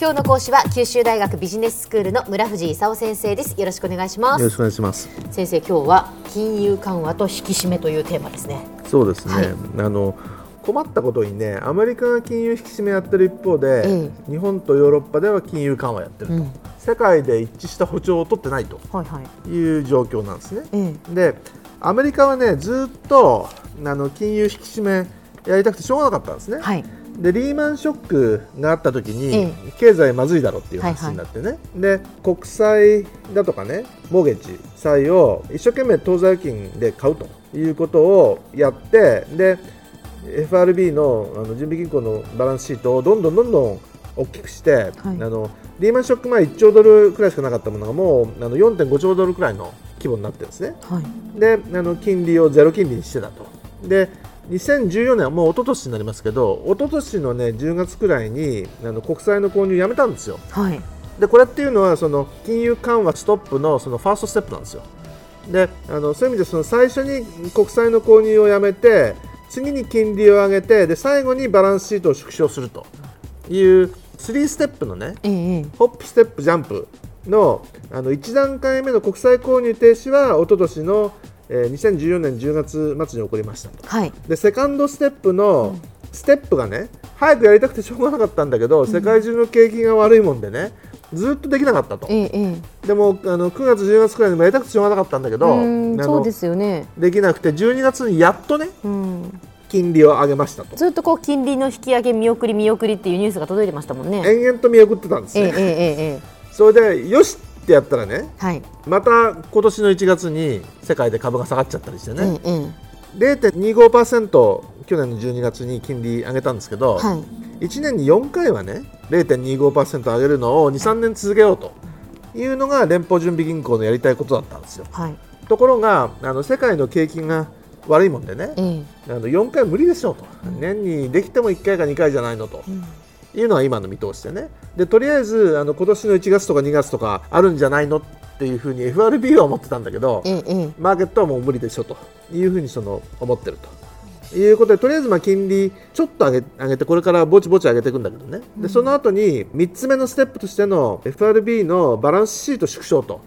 今日の講師は九州大学ビジネススクールの村藤勲先生です。よろしくお願いします。よろしくお願いします。先生今日は金融緩和と引き締めというテーマですね。そうですね、はい。あの困ったことにねアメリカが金融引き締めやってる一方で、え日本とヨーロッパでは金融緩和やってると、うん。世界で一致した歩調を取ってないと。はいはい。いう状況なんですね。ええ。でアメリカはねずっとあの金融引き締めやりたくてしょうがなかったんですね、はいでリーマンショックがあった時に、え経済まずいだろうっていう話になってね、で国債だとかねモーゲージ債を一生懸命当座預金で買うということをやってで FRB のあの準備銀行のバランスシートをどんどんどんどん大きくして、あのリーマンショック前1兆ドルくらいしかなかったものがもうあの4.5兆ドルくらいの規模になってるんですね。はい。であの金利をゼロ金利にしてたと。で2014年はもう一昨年になりますけど一昨年のね10月くらいにあの国債の購入やめたんですよ。はいでこれっていうのはその金融緩和ストップのそのファーストステップなんですよ。であのそういう意味でその最初に国債の購入をやめて次に金利を上げてで最後にバランスシートを縮小するという3ステップのねええホップ、ステップ、ジャンプのあの1段階目の国債購入停止は一昨年の、えー2014年10月末に起こりました。とはい。でセカンドステップのステップがね早くやりたくてしょうがなかったんだけど、世界中の景気が悪いもんでねずっとできなかったと。ええええ。でもあの9月、10月くらいにもやりたくてしょうがなかったんだけどそうですよね。できなくて12月にやっとねうん。金利を上げましたと。ずっとこう金利の引き上げ見送り見送りっていうニュースが届いてましたもんね。延々と見送ってたんですね、ええええええ。それでよしってやったらねはい。また今年の1月に世界で株が下がっちゃったりしてね、えええ0.25%去年の12月に金利上げたんですけど、えはい。1年に4回はね0.25%上げるのを23年続けようというのが連邦準備銀行のやりたいことだったんですよ。はい。ところがあの世界の景気が悪いもんでねええ。あの4回無理でしょうと。年にできても1回か2回じゃないのと。うんいうのが今の見通しでね。でとりあえずあの今年の1月とか2月とかあるんじゃないのっていうふうに FRB は思ってたんだけど、ええええマーケットはもう無理でしょというふうにその思ってると。いうことでとりあえずまあ金利ちょっと上げ上げてこれからぼちぼち上げていくんだけどね、でその後に3つ目のステップとしての FRB のバランスシート縮小と。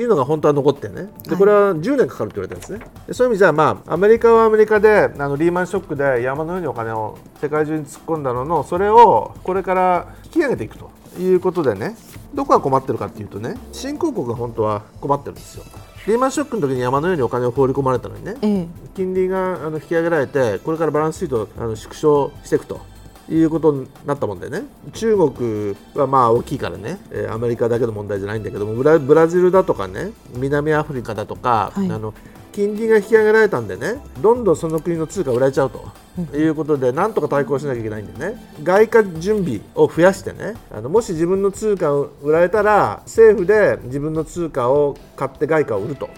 いうのが本当は残ってね。でこれは10年かかると言われてるんですね。でそういう意味じゃまあアメリカはアメリカであのリーマンショックで山のようにお金を世界中に突っ込んだののそれをこれから引き上げていくということでねどこが困ってるかっていうとね新興国が本当は困ってるんですよ。リーマンショックの時に山のようにお金を放り込まれたのにねええ。金利があの引き上げられてこれからバランスシートをあの縮小していくということになったもんでね。中国はまあ大きいからね、えーアメリカだけの問題じゃないんだけどもブラブラジルだとかね南アフリカだとか、はい。あの金利が引き上げられたんでねどんどんその国の通貨売られちゃうと。いうことでなんとか対抗しなきゃいけないんでね。外貨準備を増やしてねあのもし自分の通貨を売られたら政府で自分の通貨を買って外貨を売ると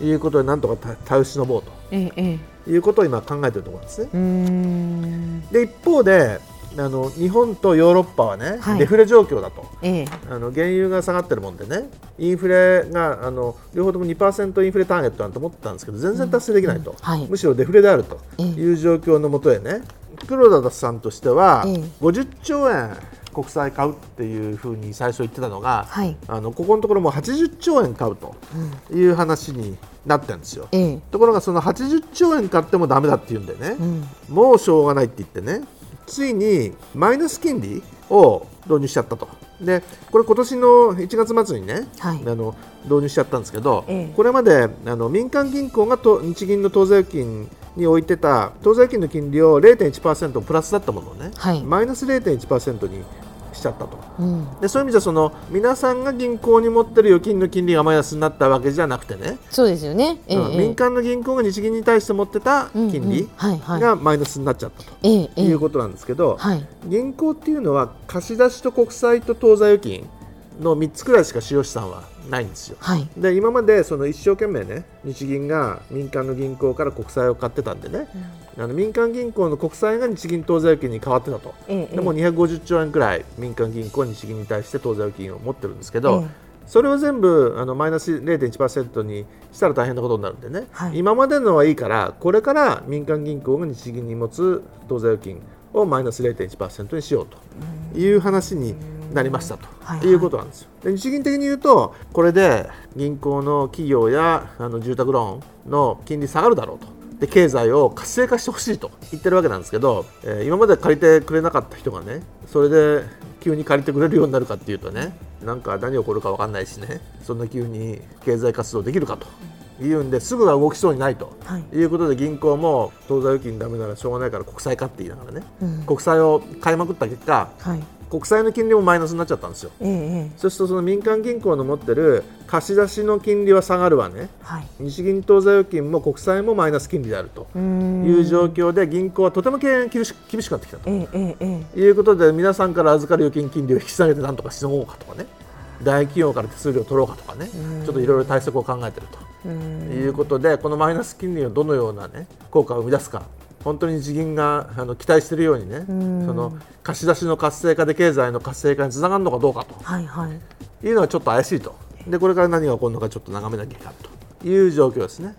いうことでなんとかた耐え忍ぼうと。えええいうことを今考えているところですね。で一方であの日本とヨーロッパはね、はい。デフレ状況だと。ええ。あの原油が下がってるもんでねインフレがあの両方とも2%インフレターゲットなんて思ってたんですけど全然達成できないと、うん。はい。むしろデフレであるという状況のもとへね黒田さんとしてはええ。50兆円国債買うっていうふうに最初言ってたのが、はい。あのここのところもう80兆円買うという話になってるんですよ。ええ。ところがその80兆円買ってもダメだって言うんでね、うん。もうしょうがないって言ってね。ついにマイナス金利を導入しちゃったと。でこれ今年の1月末にね、はい。あの導入しちゃったんですけど、ええ。これまであの民間銀行がと日銀の当座預金に置いてた当座預金の金利を0.1%プラスだったものをね、はい。マイナス0.1%にしちゃったと。うん。でそういう意味じゃその皆さんが銀行に持ってる預金の金利がマイナスになったわけじゃなくてね、そうですよね。ええうん。民間の銀行が日銀に対して持ってた金利がマイナスになっちゃったと。いうことなんですけど、はい。銀行っていうのは貸し出しと国債と当座預金の3つくらいしか使用資産はないんですよ。はい。で今までその一生懸命ね日銀が民間の銀行から国債を買ってたんでね、あの民間銀行の国債が日銀当座預金に変わってたと、ええでも250兆円くらい民間銀行は日銀に対して当座預金を持ってるんですけど、ええ。それを全部あのマイナス0.1%にしたら大変なことになるんでね、はい。今までのはいいからこれから民間銀行が日銀に持つ当座預金をマイナス0.1%にしようという話になりましたと、はいはい。い、うことなんですよ。で日銀的に言うとこれで銀行の企業やあの住宅ローンの金利下がるだろうと。で経済を活性化してほしいと言ってるわけなんですけど、えー今まで借りてくれなかった人がねそれで急に借りてくれるようになるかっていうとねなんか何起こるか分かんないしねそんな急に経済活動できるかというんですぐは動きそうにないと、はい。い、うことで銀行も当座預金ダメならしょうがないから国債買って言いながらね、うん。国債を買いまくった結果はい国債の金利もマイナスになっちゃったんですよ。ええええ。そうするとその民間銀行の持ってる貸し出しの金利は下がるわね。はい。日銀当座預金も国債もマイナス金利であると。いう状況で銀行はとても経営が厳し厳しくなってきたと。えええええいうことで皆さんから預かる預金金利を引き下げてなんとかしのごうかとかね。大企業から手数料を取ろうかとかね。ちょっといろいろ対策を考えてると。いうことでこのマイナス金利をどのような、ね、効果を生み出すか本当に日銀があの期待しているようにねその貸し出しの活性化で経済の活性化につながるのかどうかと。はいはい。いうのはちょっと怪しいと。でこれから何が起こるのかちょっと眺めなきゃいけないという状況ですね。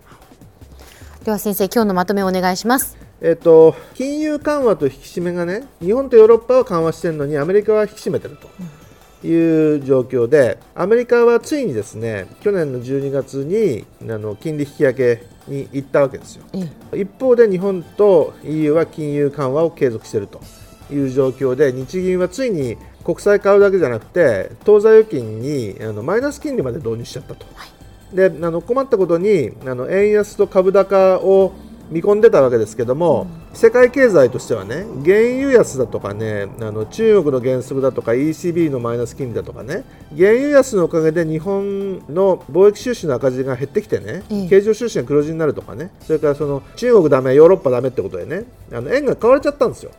では先生今日のまとめをお願いします。えっと、金融緩和と引き締めがね日本とヨーロッパは緩和してるのにアメリカは引き締めてるという状況でアメリカはついにですね去年の12月にあの金利引き上げに行ったわけですよ。ええ。一方で日本と EU は金融緩和を継続しているという状況で日銀はついに国債買うだけじゃなくて当座預金にあのマイナス金利まで導入しちゃったと、であの困ったことにあの円安と株高を見込んでたわけですけども、世界経済としてはね原油安だとかねあの中国の減速だとか ECB のマイナス金利だとかね原油安のおかげで日本の貿易収支の赤字が減ってきてね、ええ。経常収支が黒字になるとかねそれからその中国ダメヨーロッパダメってことでねあの円が買われちゃったんですよ。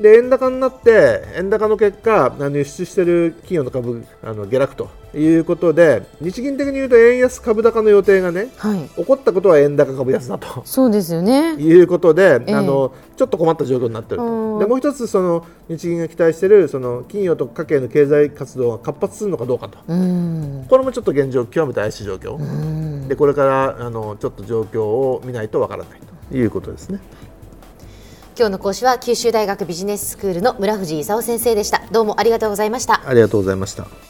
で円高になって円高の結果あの輸出している企業の株あの下落ということで日銀的に言うと円安株高の予定がねはい。起こったことは円高株安だと。そうですよね。いうことで、ええ。あのちょっと困った状況になっているうん。とでもう一つその日銀が期待しているその企業と家計の経済活動が活発するのかどうかと。これもちょっと現状極めて怪しい状況。でこれからあのちょっと状況を見ないとわからないと。いうことですね。今日の講師は九州大学ビジネススクールの村藤勲先生でした。どうもありがとうございました。ありがとうございました。